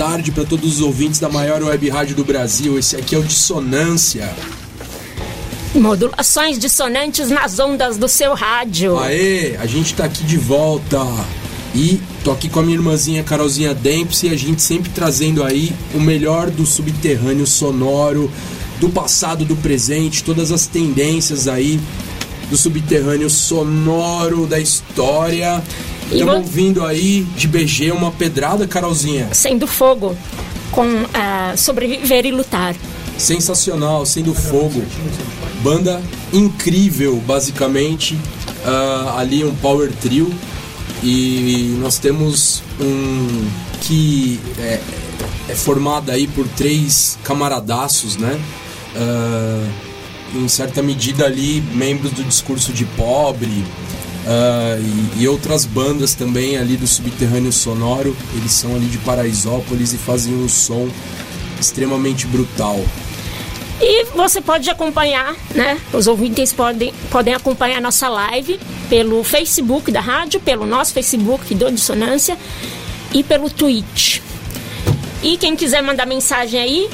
Tarde para todos os ouvintes da maior web rádio do Brasil. Esse aqui é o Dissonância. Modulações dissonantes nas ondas do seu rádio. Aê, a gente tá aqui de volta. E tô aqui com a minha irmãzinha Carolzinha Dempsey, a gente sempre trazendo aí o melhor do subterrâneo sonoro, do passado, do presente, todas as tendências aí do subterrâneo sonoro da história. Estamos vindo aí de BG uma pedrada, Carolzinha. Sendo fogo, com uh, sobreviver e lutar. Sensacional, sendo fogo. Banda incrível, basicamente. Uh, ali um power trio. E nós temos um que é, é formado aí por três camaradaços, né? Uh, em certa medida ali, membros do discurso de pobre, Uh, e, e, outras bandas também ali do subterrâneo sonoro. Eles são ali de Paraisópolis e fazem um som extremamente brutal. E você pode acompanhar, né? Os ouvintes podem, podem acompanhar nossa live pelo Facebook da rádio, pelo nosso Facebook do Dissonância e pelo Twitch. E quem quiser mandar mensagem aí,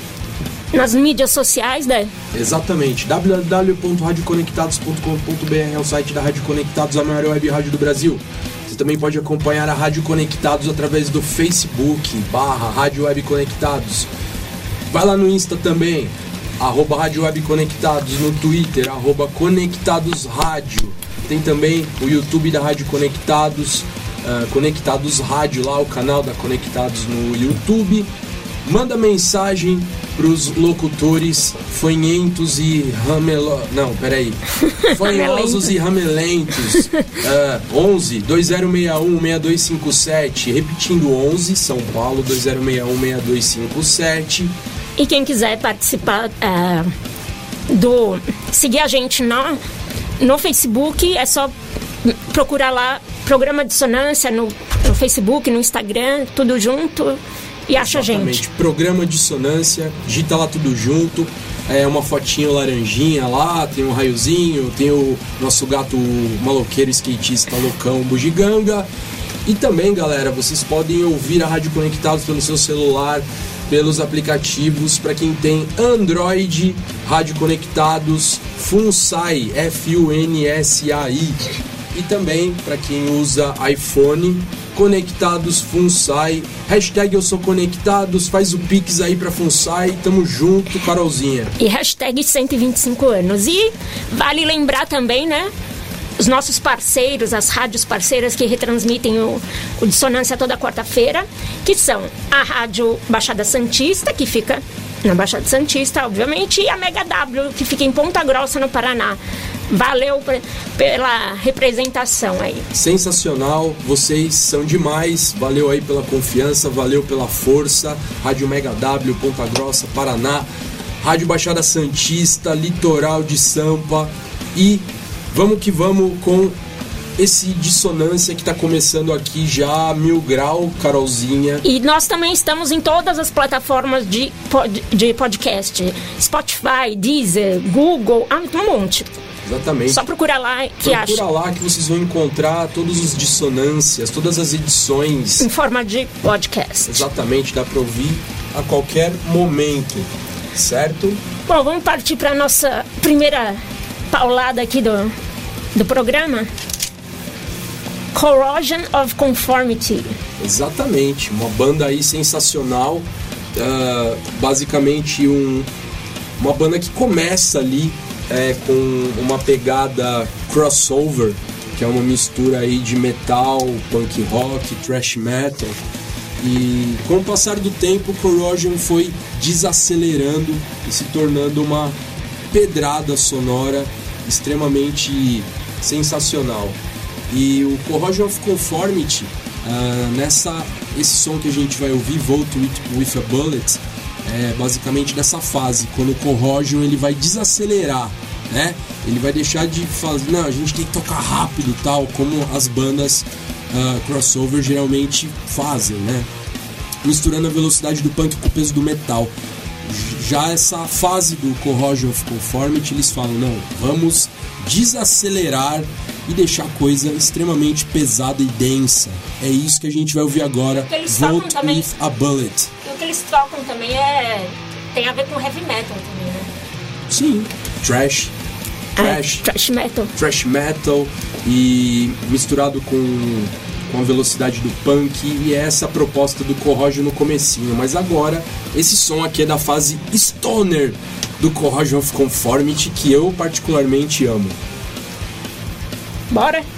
nas mídias sociais, né? Exatamente. www.radioconectados.com.br é o site da Rádio Conectados, a maior web rádio do Brasil. Você também pode acompanhar a Rádio Conectados através do Facebook, barra Rádio Web Conectados. Vai lá no Insta também, arroba Rádio Web Conectados, no Twitter, arroba Conectados Rádio. Tem também o YouTube da Rádio Conectados, uh, Conectados Rádio lá, o canal da Conectados no YouTube. Manda mensagem pros locutores fanhentos e ramelo... Não, peraí. Fanhosos e ramelentos. Uh, 11 2061 6257. Repetindo, 11 São Paulo 2061 6257. E quem quiser participar uh, do. seguir a gente no, no Facebook, é só procurar lá Programa Dissonância no, no Facebook, no Instagram, tudo junto e acha Exatamente. gente. Programa Dissonância, digita lá tudo junto. É uma fotinha laranjinha lá, tem um raiozinho, tem o nosso gato maloqueiro skatista loucão bugiganga. E também, galera, vocês podem ouvir a Rádio Conectados pelo seu celular, pelos aplicativos para quem tem Android, Rádio Conectados, Funsai, F-U-N-S-A-I. E também para quem usa iPhone, Conectados Funsai. Hashtag eu sou conectados, faz o pix aí pra Funsai, tamo junto, Carolzinha. E hashtag 125 anos. E vale lembrar também, né? Os nossos parceiros, as rádios parceiras que retransmitem o, o Dissonância toda quarta-feira, que são a Rádio Baixada Santista, que fica na Baixada Santista, obviamente, e a Mega W, que fica em Ponta Grossa, no Paraná. Valeu pela representação aí. Sensacional, vocês são demais. Valeu aí pela confiança, valeu pela força. Rádio Mega W, Ponta Grossa, Paraná. Rádio Baixada Santista, Litoral de Sampa. E vamos que vamos com esse dissonância que está começando aqui já mil grau, Carolzinha. E nós também estamos em todas as plataformas de, pod, de podcast: Spotify, Deezer, Google, ah, um monte. Exatamente. Só procura lá que procura acha. Procura lá que vocês vão encontrar todos os dissonâncias, todas as edições. Em forma de podcast. Exatamente, dá para ouvir a qualquer momento, certo? Bom, vamos partir para nossa primeira paulada aqui do, do programa. Corrosion of Conformity. Exatamente, uma banda aí sensacional. Uh, basicamente um, uma banda que começa ali é com uma pegada crossover, que é uma mistura aí de metal, punk rock, thrash metal. E com o passar do tempo, Corrosion foi desacelerando e se tornando uma pedrada sonora extremamente sensacional. E o Corrosion of Conformity, uh, nessa, esse som que a gente vai ouvir, Vote with, with a Bullet, é basicamente nessa fase, quando o Corrosion ele vai desacelerar, né? Ele vai deixar de fazer, não, a gente tem que tocar rápido tal, como as bandas uh, crossover geralmente fazem, né? Misturando a velocidade do punk com o peso do metal. Já essa fase do Corrosion of Conformity, eles falam, não, vamos desacelerar e deixar a coisa extremamente pesada e densa. É isso que a gente vai ouvir agora. Vote também, with a Bullet. Que eles tocam também é tem a ver com heavy metal também, né? Sim, trash. Trash, é, trash metal. Trash metal e misturado com com a velocidade do punk e é essa a proposta do Corrosion no comecinho. Mas agora, esse som aqui é da fase stoner do Corrosion of Conformity que eu particularmente amo. Bora!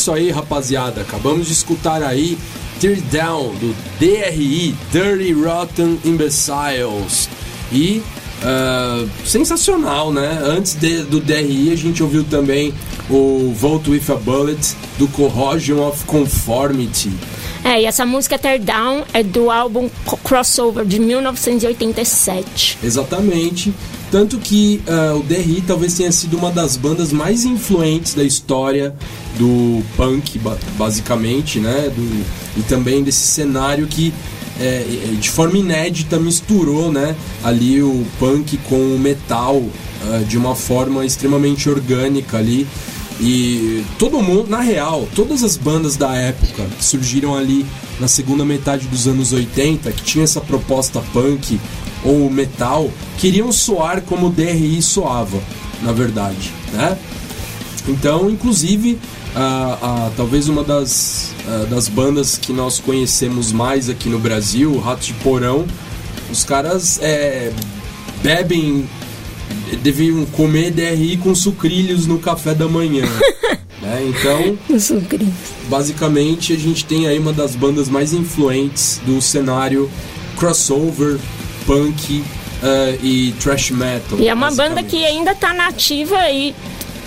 Isso aí, rapaziada. Acabamos de escutar aí Tear Down do DRI, Dirty Rotten Imbeciles. E uh, sensacional, né? Antes de, do DRI, a gente ouviu também o Vote with a Bullet do Corrosion of Conformity. É, e essa música Tear Down é do álbum Crossover de 1987. Exatamente. Tanto que uh, o DRI talvez tenha sido uma das bandas mais influentes da história do punk, basicamente, né? Do, e também desse cenário que é, é, de forma inédita misturou né, ali o punk com o metal uh, de uma forma extremamente orgânica ali. E todo mundo, na real, todas as bandas da época que surgiram ali na segunda metade dos anos 80, que tinha essa proposta punk ou metal, queriam soar como o DRI soava, na verdade, né? Então, inclusive, uh, uh, talvez uma das, uh, das bandas que nós conhecemos mais aqui no Brasil, o Rato de Porão, os caras é, bebem deviam comer DRI com sucrilhos no café da manhã. né? Então, basicamente, a gente tem aí uma das bandas mais influentes do cenário crossover, punk uh, e thrash metal. E é uma banda que ainda está nativa e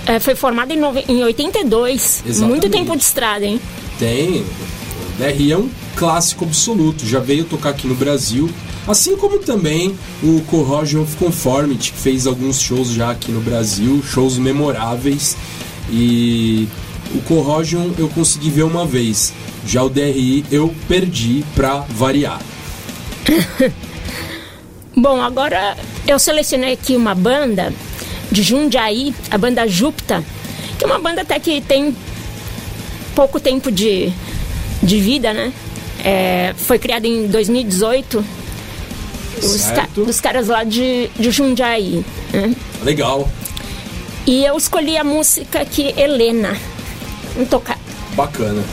é, foi formada em, em 82. Exatamente. Muito tempo de estrada, hein? Tem. O DRI é um clássico absoluto. Já veio tocar aqui no Brasil Assim como também o Corrosion of Conformity, que fez alguns shows já aqui no Brasil, shows memoráveis. E o Corrosion eu consegui ver uma vez. Já o DRI eu perdi pra variar. Bom, agora eu selecionei aqui uma banda de Jundiaí, a banda Júpiter, que é uma banda até que tem pouco tempo de, de vida, né? É, foi criada em 2018 os, ca os caras lá de, de Jundiaí. Né? Legal. E eu escolhi a música aqui, Helena. Vamos tocar. Bacana.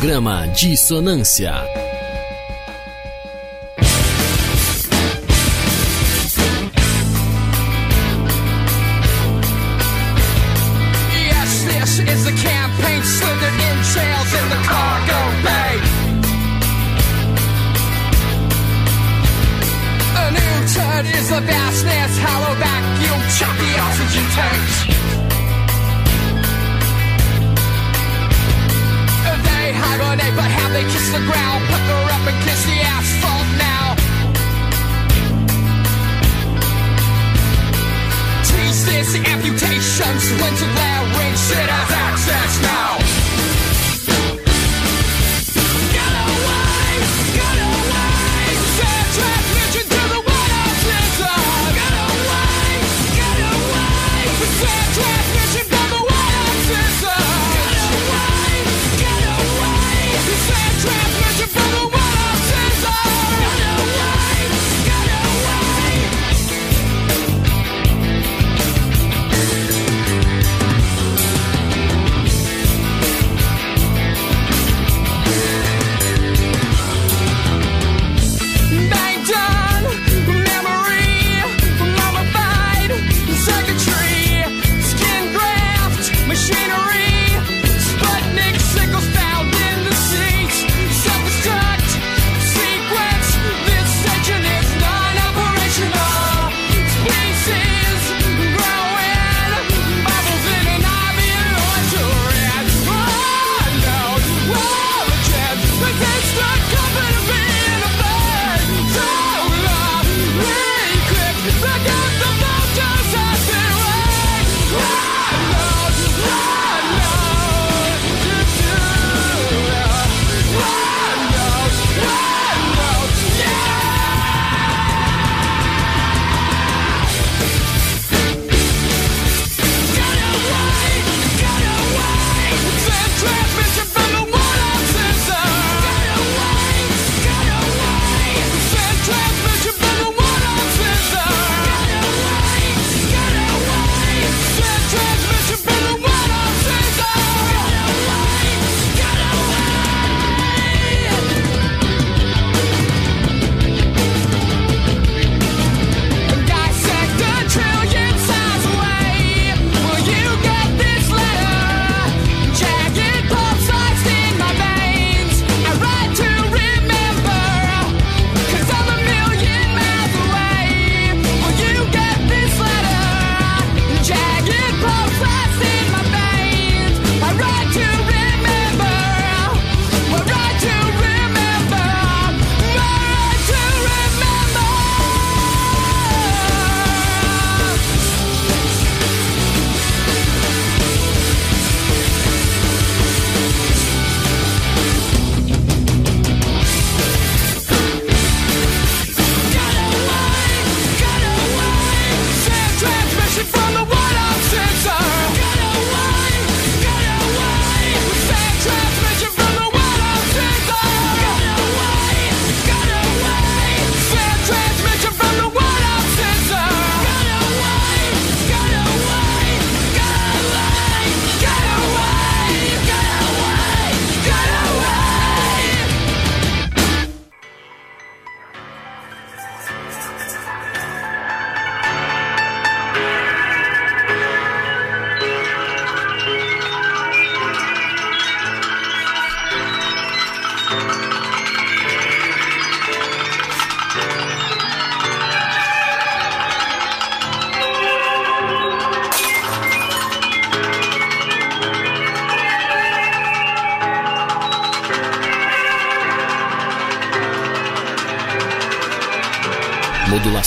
Programa Dissonância.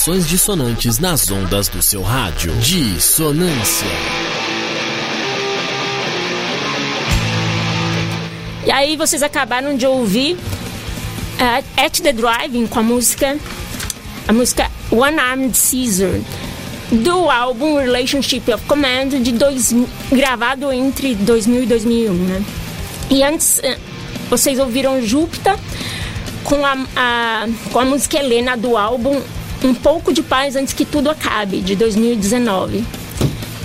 Modulações dissonantes nas ondas do seu rádio. Dissonância. E aí vocês acabaram de ouvir uh, At the Driving com a música a música One Armed Caesar do álbum Relationship of Command de dois, gravado entre 2000 e 2001, né? E antes uh, vocês ouviram Júpiter com a, a, com a música Helena do álbum Um Pouco de Paz Antes Que Tudo Acabe, de 2019.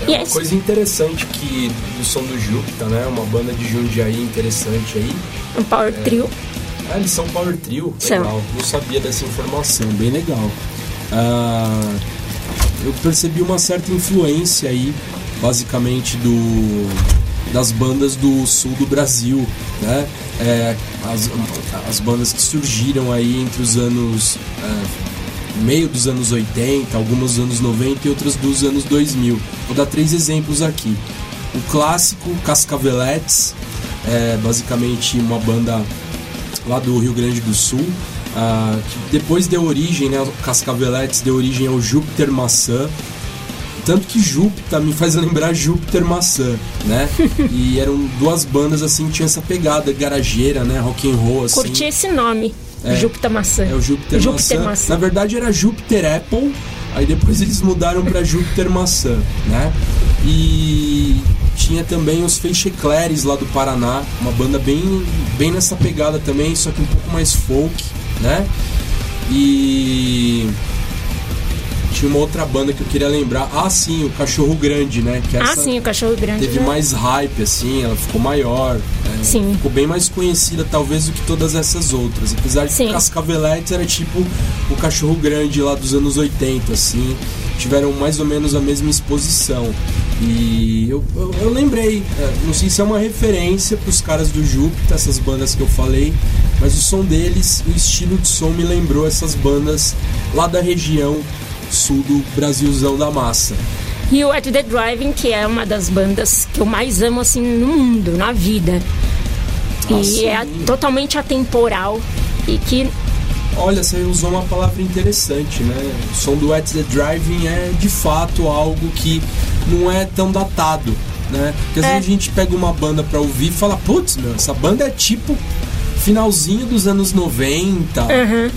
É uma coisa interessante que do som do Júpiter, né? Uma banda de Jundiaí interessante aí. Um power é. trio. Ah, eles são power trio? São. Legal. Não sabia dessa informação, bem legal. Ah, eu percebi uma certa influência aí, basicamente, do das bandas do sul do Brasil, né? É, as, as bandas que surgiram aí entre os anos é, meio dos anos 80, algumas dos anos 90 e outras dos anos 2000. Vou dar três exemplos aqui. O clássico Cascaveletes, é basicamente uma banda lá do Rio Grande do Sul, uh, que depois deu origem, né, Cascaveletes deu origem ao Júpiter Maçã, tanto que Júpiter me faz lembrar Júpiter Maçã, né? e eram duas bandas assim que tinham essa pegada garageira, né? Rock and roll, assim. Curti esse nome. É, Júpiter Maçã. É o Júpiter, Júpiter maçã. maçã. Na verdade era Júpiter Apple, aí depois eles mudaram para Júpiter Maçã, né? E tinha também os Feixecleres lá do Paraná, uma banda bem, bem nessa pegada também, só que um pouco mais folk, né? E tinha uma outra banda que eu queria lembrar. Ah, sim, o Cachorro Grande, né? Que ah, sim, o Cachorro Grande. Teve né? mais hype, assim, ela ficou maior. Né? Sim. Ficou bem mais conhecida, talvez, do que todas essas outras. Apesar de Sim. Cascaveletes era tipo o Cachorro Grande lá dos anos 80, assim. Tiveram mais ou menos a mesma exposição. E eu, eu, eu lembrei, é, não sei se é uma referência para os caras do Júpiter, essas bandas que eu falei, mas o som deles, o estilo de som me lembrou essas bandas lá da região sul do Brasilzão da massa. E o At The Driving, que é uma das bandas que eu mais amo assim no mundo, na vida. Ah, e sim. é totalmente atemporal e que Olha, você usou uma palavra interessante, né? O som do At The Driving é de fato algo que não é tão datado, né? Porque às É. vezes a gente pega uma banda pra ouvir e fala, putz, meu, essa banda é tipo finalzinho dos anos 90,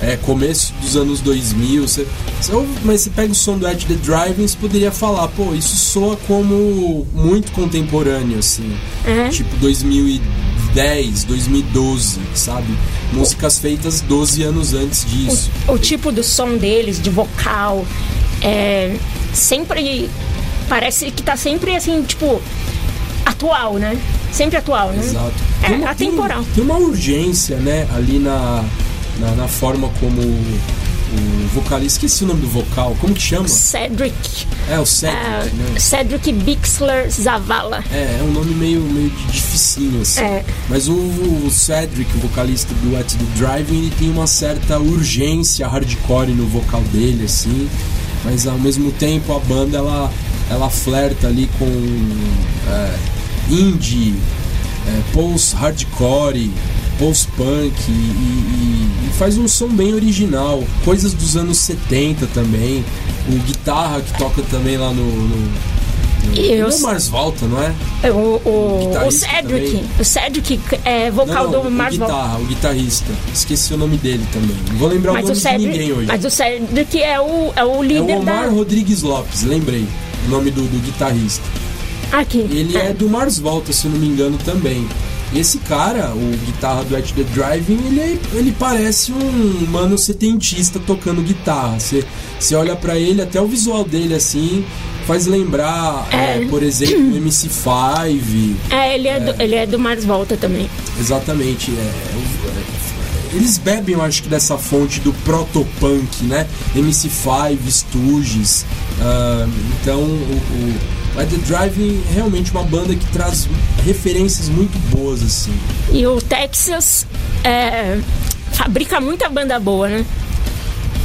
é começo dos anos 2000, você, você ouve- mas você pega o som do At The Driving, você poderia falar, pô, isso soa como muito contemporâneo, assim, É. tipo 2010, 2012, sabe? Músicas feitas 12 anos antes disso. o, o tipo do som deles, de vocal, é sempre. Parece que tá sempre assim, tipo, atual, né? Sempre atual, né? Exato. É, Tem uma- atemporal. Tem, tem uma urgência, né, ali na, na, na forma como o vocalista. Esqueci o nome do vocal, como que chama? Cedric. É, o Cedric, ah, né? Cedric Bixler Zavala. É, é um nome meio, meio dificinho, assim. É. Mas o, o Cedric, o vocalista do At The Driving, ele tem uma certa urgência hardcore no vocal dele, assim. Mas ao mesmo tempo a banda, ela, ela flerta ali com é, indie, é, post-hardcore, post-punk e, e- e faz um som bem original. Coisas dos anos 70 também. O guitarra que toca também lá no... no, E é o Mars Volta, não é? O, o, o guitarrista Cedric. também. O Cedric é vocal não, não, do o Mars Volta. guitarra, o guitarrista. Esqueci o nome dele também. Não vou lembrar Mas o nome o, de Cedric, ninguém hoje. mas o Cedric é o, é o É líder o Omar da. Rodrigues Lopes, lembrei o nome do, do guitarrista. Aqui. Ele é do Mars Volta, se eu não me engano, também. Esse cara, o guitarra do At The Driving, ele, ele parece um mano setentista tocando guitarra. Você, você olha pra ele, até o visual dele assim, faz lembrar, É. é, por exemplo, o MC5. É, ele é, Do, ele é do Mars Volta também. Exatamente. É, é, eles bebem, eu acho que, dessa fonte do protopunk, né? MC5, Stooges. ah, então, o, o At The Driving é realmente uma banda que traz referências muito boas, assim. E o Texas é, fabrica muita banda boa, né?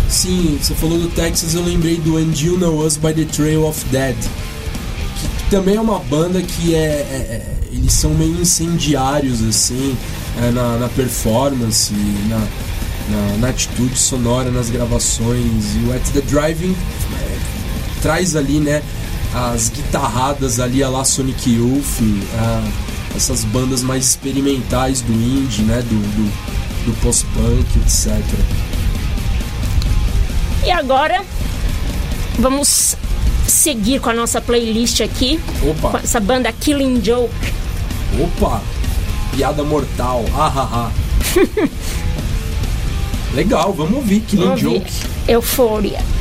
Sim, você falou do Texas, eu lembrei do And You Know Us by the Trail of Dead. Que também é uma banda que é. é- é- eles são meio incendiários, assim, é, na, na performance, na, na, na atitude sonora, nas gravações. E o At the Driving é, traz ali, né, as guitarradas ali a lá Sonic Youth, a, essas bandas mais experimentais do indie, né, do, do, do post-punk, etc. E agora vamos seguir com a nossa playlist aqui. Opa. Com essa banda Killing Joke. Opa! Piada mortal. Ah, ah, ah. Legal, vamos ouvir. Killing Vamos ouvir. Joke.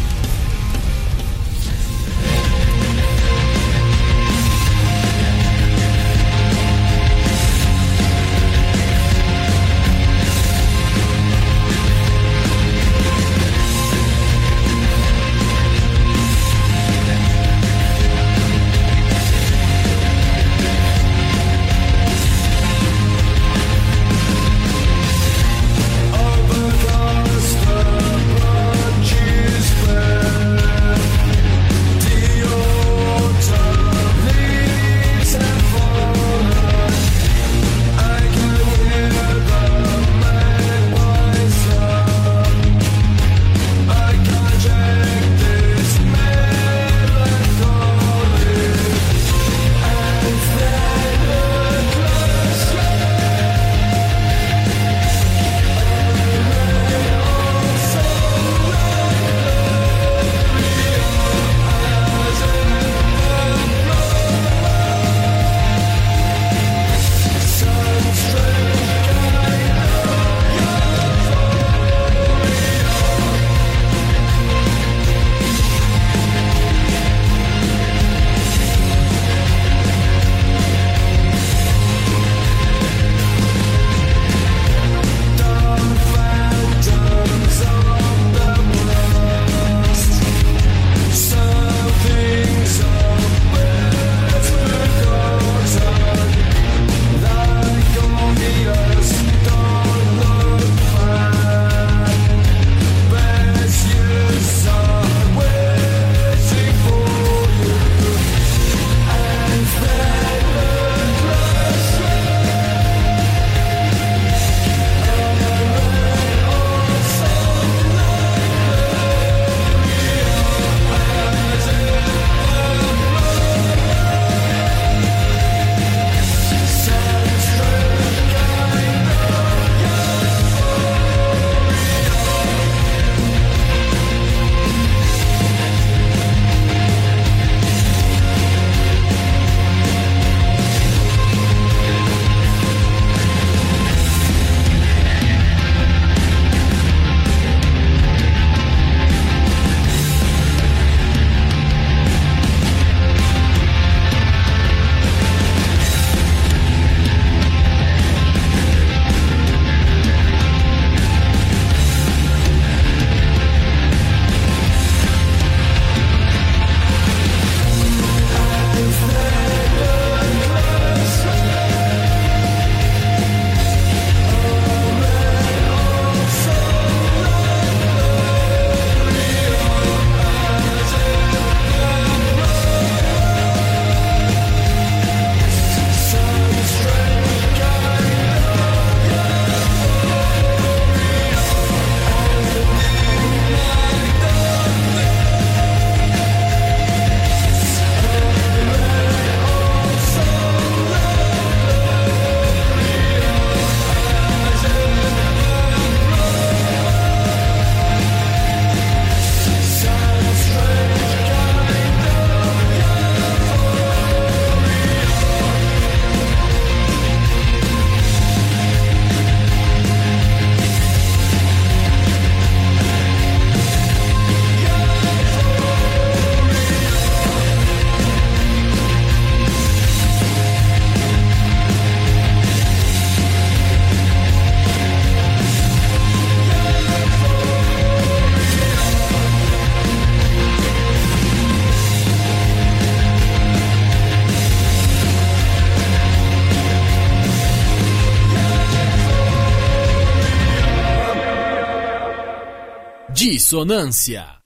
Dissonância.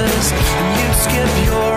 and you skip your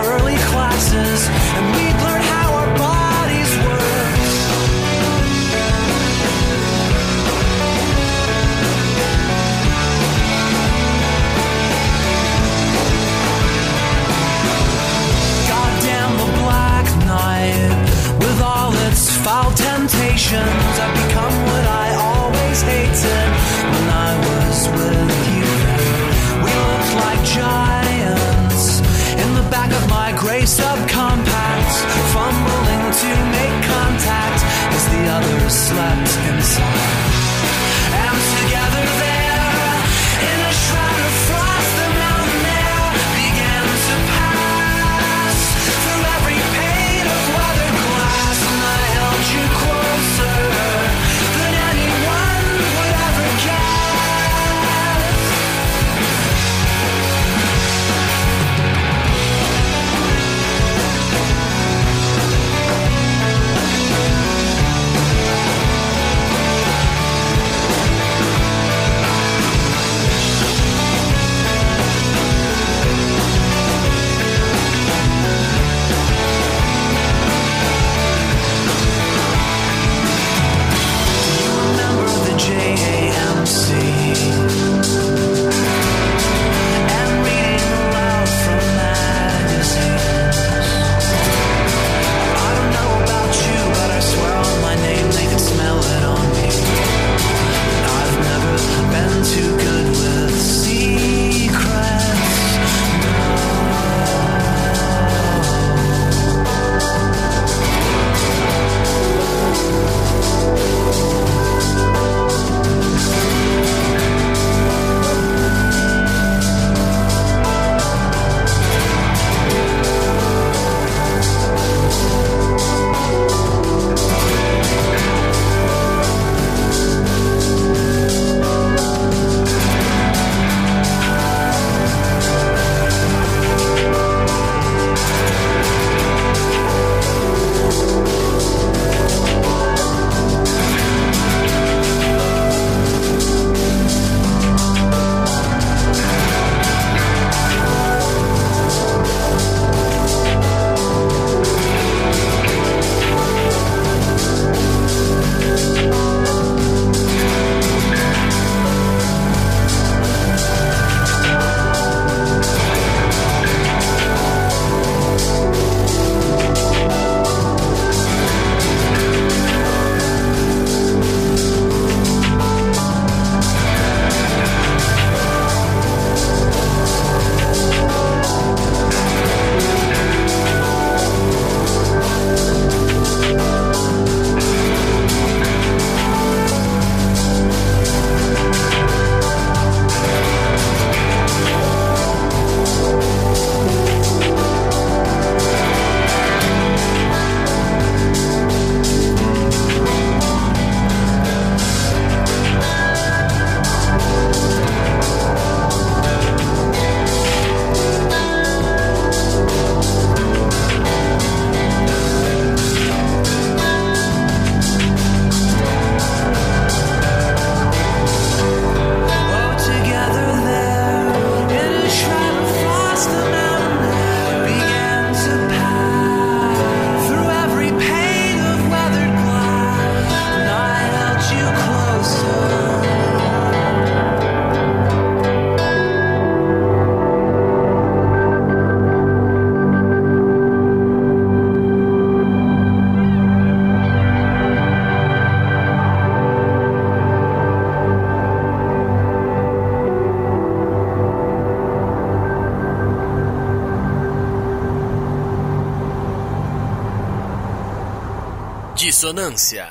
Ressonância.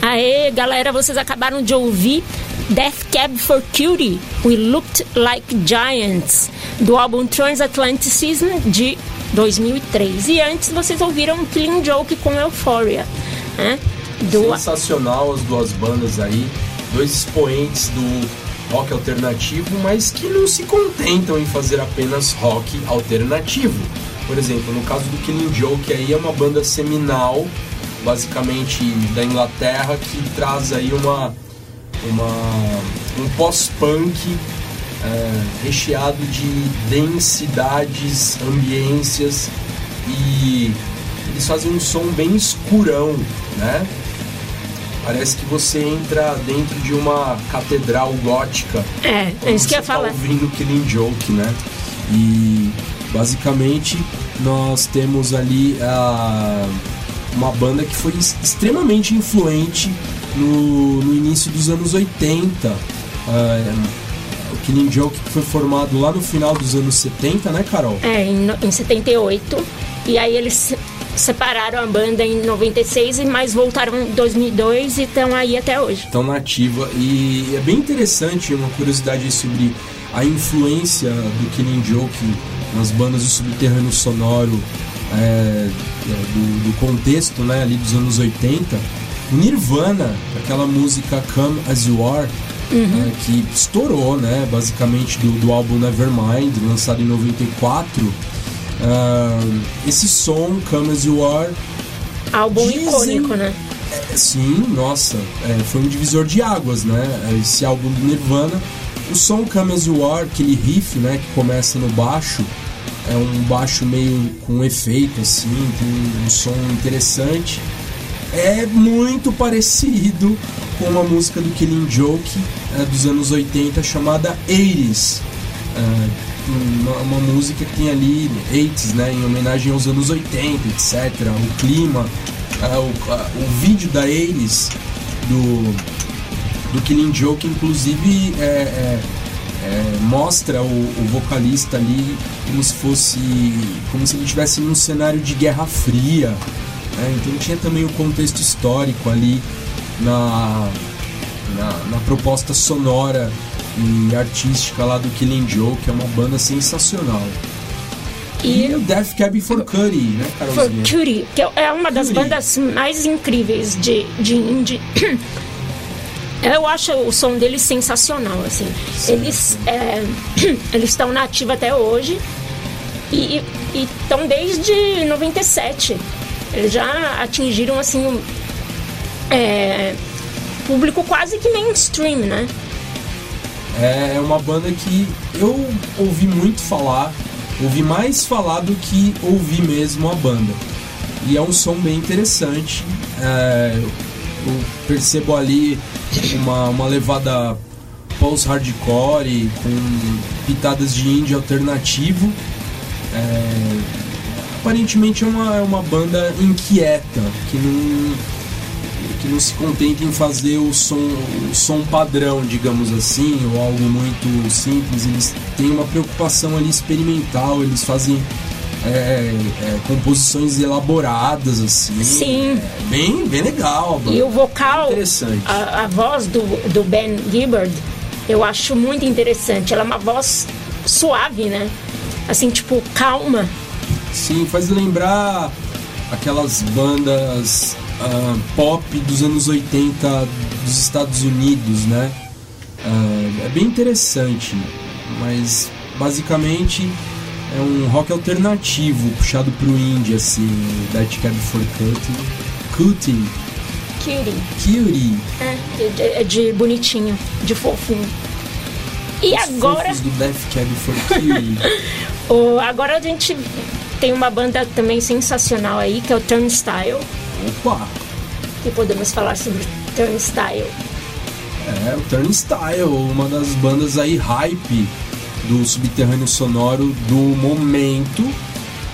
Aê, galera, vocês acabaram de ouvir Death Cab for Cutie, We Looked Like Giants, do álbum Transatlanticism Season de 2003. E antes vocês ouviram Clean Joke com Euphoria, né? Do... Sensacional as duas bandas aí, dois expoentes do rock alternativo, mas que não se contentam em fazer apenas rock alternativo. Por exemplo, no caso do Killing Joke aí é uma banda seminal, basicamente da Inglaterra, que traz aí uma, uma um pós-punk é, recheado de densidades, ambiências e eles fazem um som bem escurão, né? Parece que você entra dentro de uma catedral gótica. É, é isso que eu ia Você tá falar. ouvindo Killing Joke, né? E basicamente nós temos ali a, uma banda que foi extremamente influente no, no início dos anos 80. Ah, o Killing Joke que foi formado lá no final dos anos 70, né, Carol? É, em, em 78. E aí eles separaram a banda em 96, e mais voltaram em 2002 e estão aí até hoje. Estão na ativa. E é bem interessante uma curiosidade sobre a influência do Killing Joke nas bandas do subterrâneo sonoro é, é, do, do contexto né, ali dos anos 80. O Nirvana, aquela música Come As You Are, é, que estourou, né, basicamente do, do álbum Nevermind, lançado em 94. Ah, esse som, Come As You Are, Álbum Dizem- icônico, né? é, Sim, nossa, é, foi um divisor de águas, né? Esse álbum do Nirvana. O som Come As You Are, aquele riff, né, que começa no baixo, é um baixo meio com efeito, assim, tem um som interessante. É muito parecido com uma música do Killing Joke é, dos anos 80 chamada 80s. É, uma, uma música que tem ali 80s, né, em homenagem aos anos 80, etc. O clima, é, o, a- o vídeo da 80s do, do Killing Joke, inclusive, é, é, é, mostra o, o vocalista ali como se fosse. como se ele estivesse num cenário de Guerra Fria. né? Então tinha também o contexto histórico ali na, na, na proposta sonora e artística lá do Killing Joke, que é uma banda sensacional. E, E o Death Cab for Cutie, né, For Carolzinha? Cutie, que é uma das bandas mais incríveis de, de indie. Eu acho o som deles sensacional, assim. Eles é, eles estão na ativa até hoje e estão desde 97. Eles já atingiram, assim, um é, público quase que mainstream, né? É uma banda que eu ouvi muito falar, ouvi mais falar do que ouvi mesmo a banda. E é um som bem interessante. é, eu percebo ali uma, uma levada post-hardcore com pitadas de indie alternativo. É, aparentemente é uma, é uma banda inquieta, que não, que não se contenta em fazer o som, o som padrão, digamos assim, ou algo muito simples. Eles têm uma preocupação ali experimental, eles fazem é, é, composições elaboradas, assim. Sim. É bem, bem legal. E o vocal, Interessante. a, a voz do, do Ben Gibbard, eu acho muito interessante. Ela é uma voz suave, né? Assim, tipo, calma. Sim, faz lembrar aquelas bandas ah, pop dos anos 80 dos Estados Unidos, né? Ah, é bem interessante, mas basicamente é um rock alternativo puxado pro indie, assim, That Cab for Cutie. Cutie, Cutie. Cutie. É, de, é de bonitinho, de fofinho. E Os agora, do Death Cab for Cutie. o, agora a gente tem uma banda também sensacional aí, que é o Turnstile. Opa! Que podemos falar sobre Turnstile. É, o Turnstile, uma das bandas aí hype do subterrâneo sonoro do momento.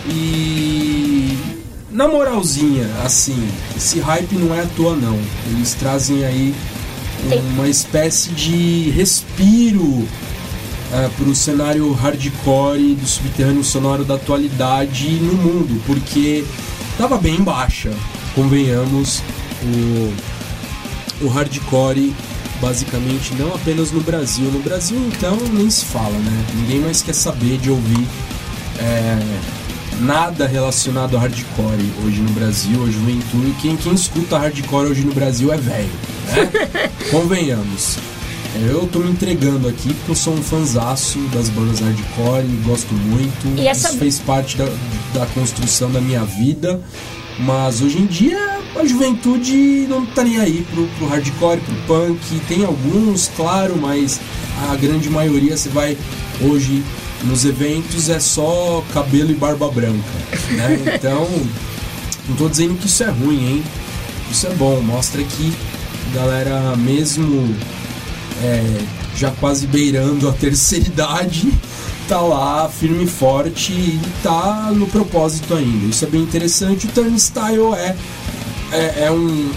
E na moralzinha, assim, esse hype não é à toa não. Eles trazem aí uma espécie de respiro é, para o cenário hardcore do subterrâneo sonoro da atualidade no mundo, porque tava bem baixa, convenhamos, o, o hardcore basicamente não apenas no Brasil. No Brasil então nem se fala, né? Ninguém mais quer saber de ouvir é, nada relacionado a hardcore hoje no Brasil, a juventude. Quem, quem escuta hardcore hoje no Brasil é velho, né? Convenhamos. É, Eu tô me entregando aqui porque eu sou um fanzaço das bandas hardcore, gosto muito. E essa- Isso fez parte da, da construção da minha vida. Mas hoje em dia a juventude não tá nem aí pro, pro hardcore, pro punk. Tem alguns, claro, mas a grande maioria você vai hoje nos eventos é só cabelo e barba branca. Né? Então, não tô dizendo que isso é ruim, hein? Isso é bom, mostra que a galera mesmo é, já quase beirando a terceira idade, tá lá firme e forte e tá no propósito ainda. Isso é bem interessante. O Turnstile é, é, é um.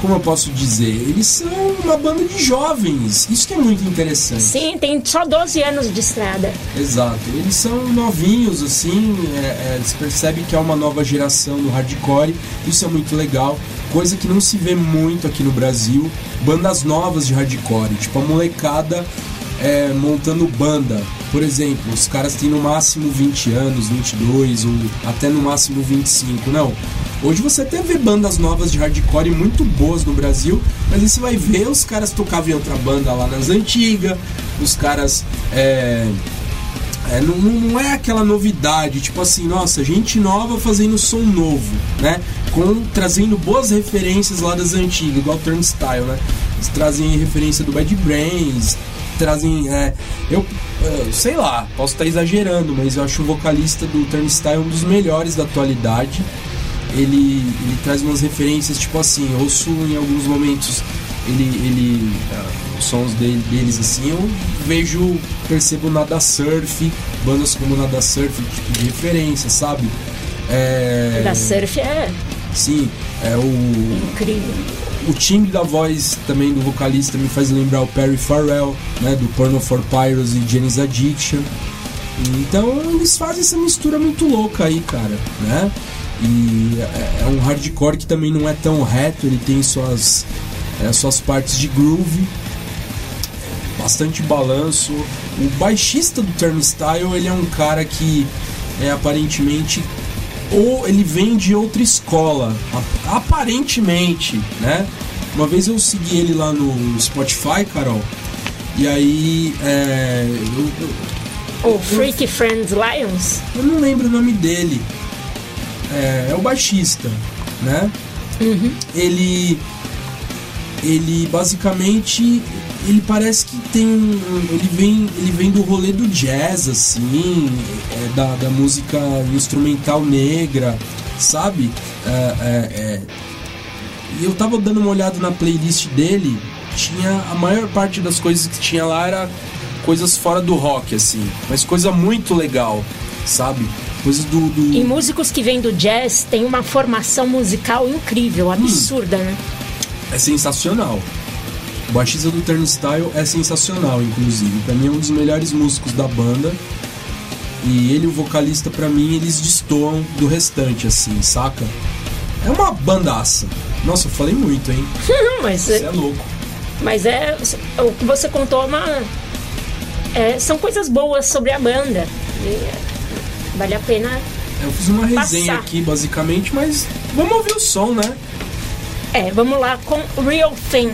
Como eu posso dizer? Eles são uma banda de jovens. Isso que é muito interessante. Sim, tem só 12 anos de estrada. Exato. Eles são novinhos, assim, é, é, se percebe que é uma nova geração do hardcore, isso é muito legal. Coisa que não se vê muito aqui no Brasil. Bandas novas de hardcore, tipo a molecada é, montando banda. Por exemplo, os caras têm no máximo 20 anos, 22 ou até no máximo 25. Não. Hoje você até vê bandas novas de hardcore muito boas no Brasil, mas aí você vai ver os caras tocavam em outra banda lá nas antigas, os caras. É, é, não, não- é aquela novidade, tipo assim, nossa, gente nova fazendo som novo, né? Com, trazendo boas referências lá das antigas, igual Turnstile, né? Eles trazem referência do Bad Brains, trazem. é, eu sei lá, posso estar exagerando, mas eu acho o vocalista do Turnstile um dos melhores da atualidade. Ele, ele traz umas referências, tipo assim, eu ouço em alguns momentos ele, ele ah, os sons dele, deles assim, eu vejo, percebo Nada Surf, bandas como Nada Surf, tipo de referência, sabe? É, Da surf é Sim, é o, incrível. O timbre da voz também do vocalista me faz lembrar o Perry Farrell, né, do Porno for Pyros e Janis Addiction. Então eles fazem essa mistura muito louca aí, cara, né? E é é um hardcore que também não é tão reto, ele tem suas, é, suas partes de groove, bastante balanço. O baixista do Turnstile, ele é um cara que é aparentemente ou ele vem de outra escola, ap- aparentemente, né? Uma vez eu segui ele lá no Spotify, Carol, e aí é, eu, eu- O Freaky Friends Lions. eu não lembro o nome dele. É, é o baixista, né? Ele. Ele basicamente. Ele parece que tem um. Ele vem, ele vem do rolê do jazz, assim, é, da, da música instrumental negra, sabe? É, é, é. E eu tava dando uma olhada na playlist dele, tinha. A maior parte das coisas que tinha lá era coisas fora do rock, assim. Mas coisa muito legal, sabe? Coisas do. do- E músicos que vêm do jazz têm uma formação musical incrível, absurda, né? é sensacional. O baixista do Turnstile é sensacional, inclusive. Pra mim é um dos melhores músicos da banda. E ele o vocalista, pra mim, eles destoam do restante, assim, saca? É uma bandaça. Nossa, eu falei muito, hein? mas, Você é é, louco. mas é. O que você contou é uma. é, são coisas boas sobre a banda. E, é, vale a pena. Eu fiz uma resenha Passar. aqui, basicamente, mas vamos ouvir o som, né? É, vamos lá com Real Thing.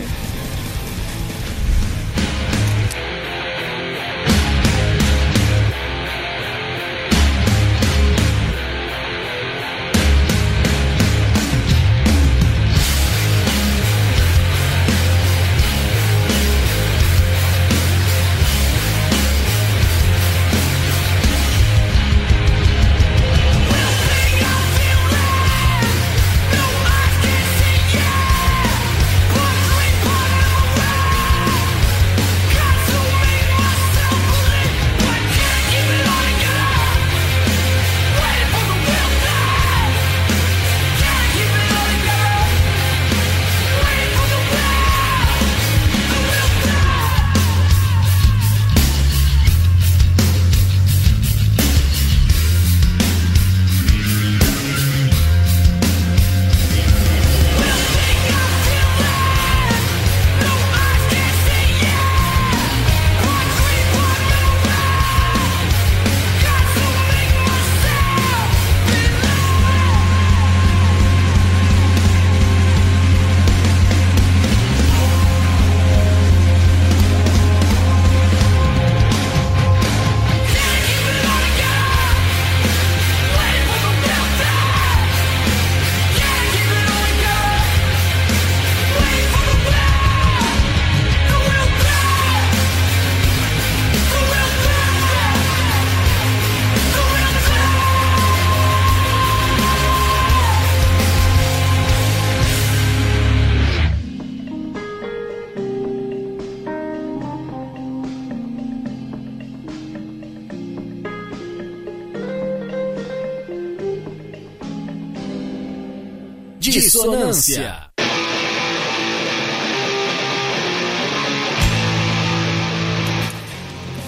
Dissonância.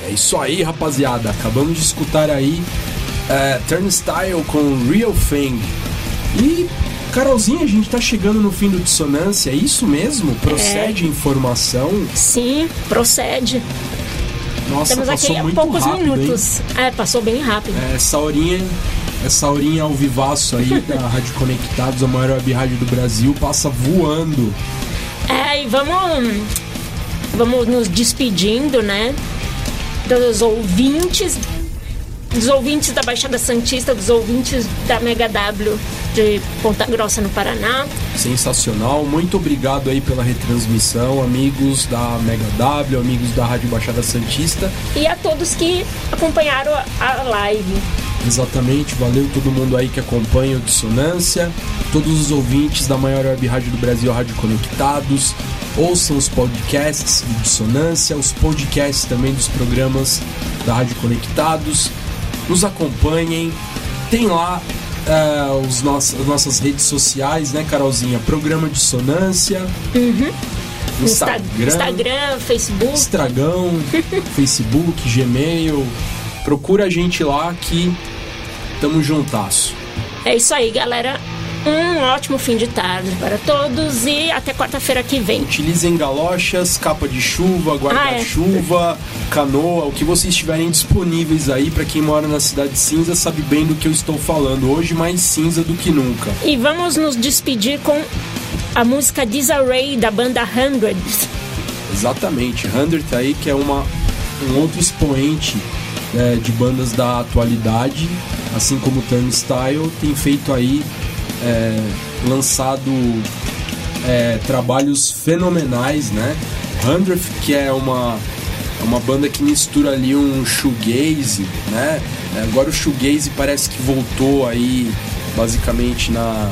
É isso aí, rapaziada. Acabamos de escutar aí é, Turnstile com Real Thing. E, Carolzinha, a gente tá chegando no fim do Dissonância, é isso mesmo? Procede informação? Sim, procede. Nossa, Temos passou aqui muito poucos rápido, hein? minutos. É, passou bem rápido. É, Essa horinha, essa horinha ao vivaço aí da Rádio Conectados, a maior web rádio do Brasil, passa voando. É, e vamos, vamos nos despedindo, né? Dos ouvintes, dos ouvintes da Baixada Santista, dos ouvintes da Mega W de Ponta Grossa, no Paraná. Sensacional. Muito obrigado aí pela retransmissão, amigos da Mega W, amigos da Rádio Baixada Santista. E a todos que acompanharam a- a live. Exatamente, valeu todo mundo aí que acompanha o Dissonância, todos os ouvintes da maior web rádio do Brasil, Rádio Conectados, ouçam os podcasts do Dissonância, os podcasts também dos programas da Rádio Conectados, nos acompanhem, tem lá eh, os nossas, as nossas redes sociais, né, Carolzinha? Programa Dissonância, Insta- Instagram, Instagram, Facebook. Estragão, Facebook, Gmail. Procura a gente lá que tamo juntasso. É isso aí, galera. Um ótimo fim de tarde para todos e até quarta-feira que vem. Utilizem galochas, capa de chuva, guarda-chuva, canoa, o que vocês tiverem disponíveis aí para quem mora na cidade cinza sabe bem do que eu estou falando. Hoje mais cinza do que nunca. E vamos nos despedir com a música Disarray da banda Hundred. Exatamente, Hundred aí que é uma um outro expoente né, de bandas da atualidade, assim como Turnstile, tem feito aí é, lançado é, trabalhos fenomenais, né? Hundred que é uma é uma banda que mistura ali um shoegaze, né? É, Agora o shoegaze parece que voltou aí basicamente na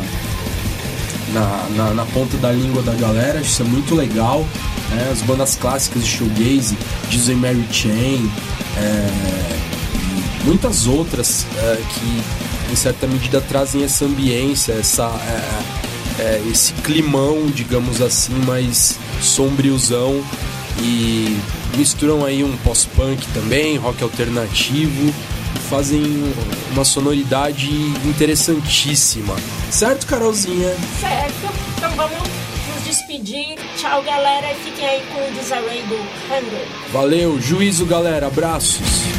na, na, na ponta da língua da galera, isso é muito legal. né? As bandas clássicas de shoegaze, Disney Mary Chain, é, muitas outras é, que em certa medida trazem essa ambiência, essa, é, é, esse climão, digamos assim, mais sombriozão e misturam aí um pós-punk também, rock alternativo fazem uma sonoridade interessantíssima. Certo, Carolzinha? Certo? Então vamos despedir. Tchau, galera. E fiquem aí com o Disarray do Hundred. Valeu, juízo, galera. Abraços.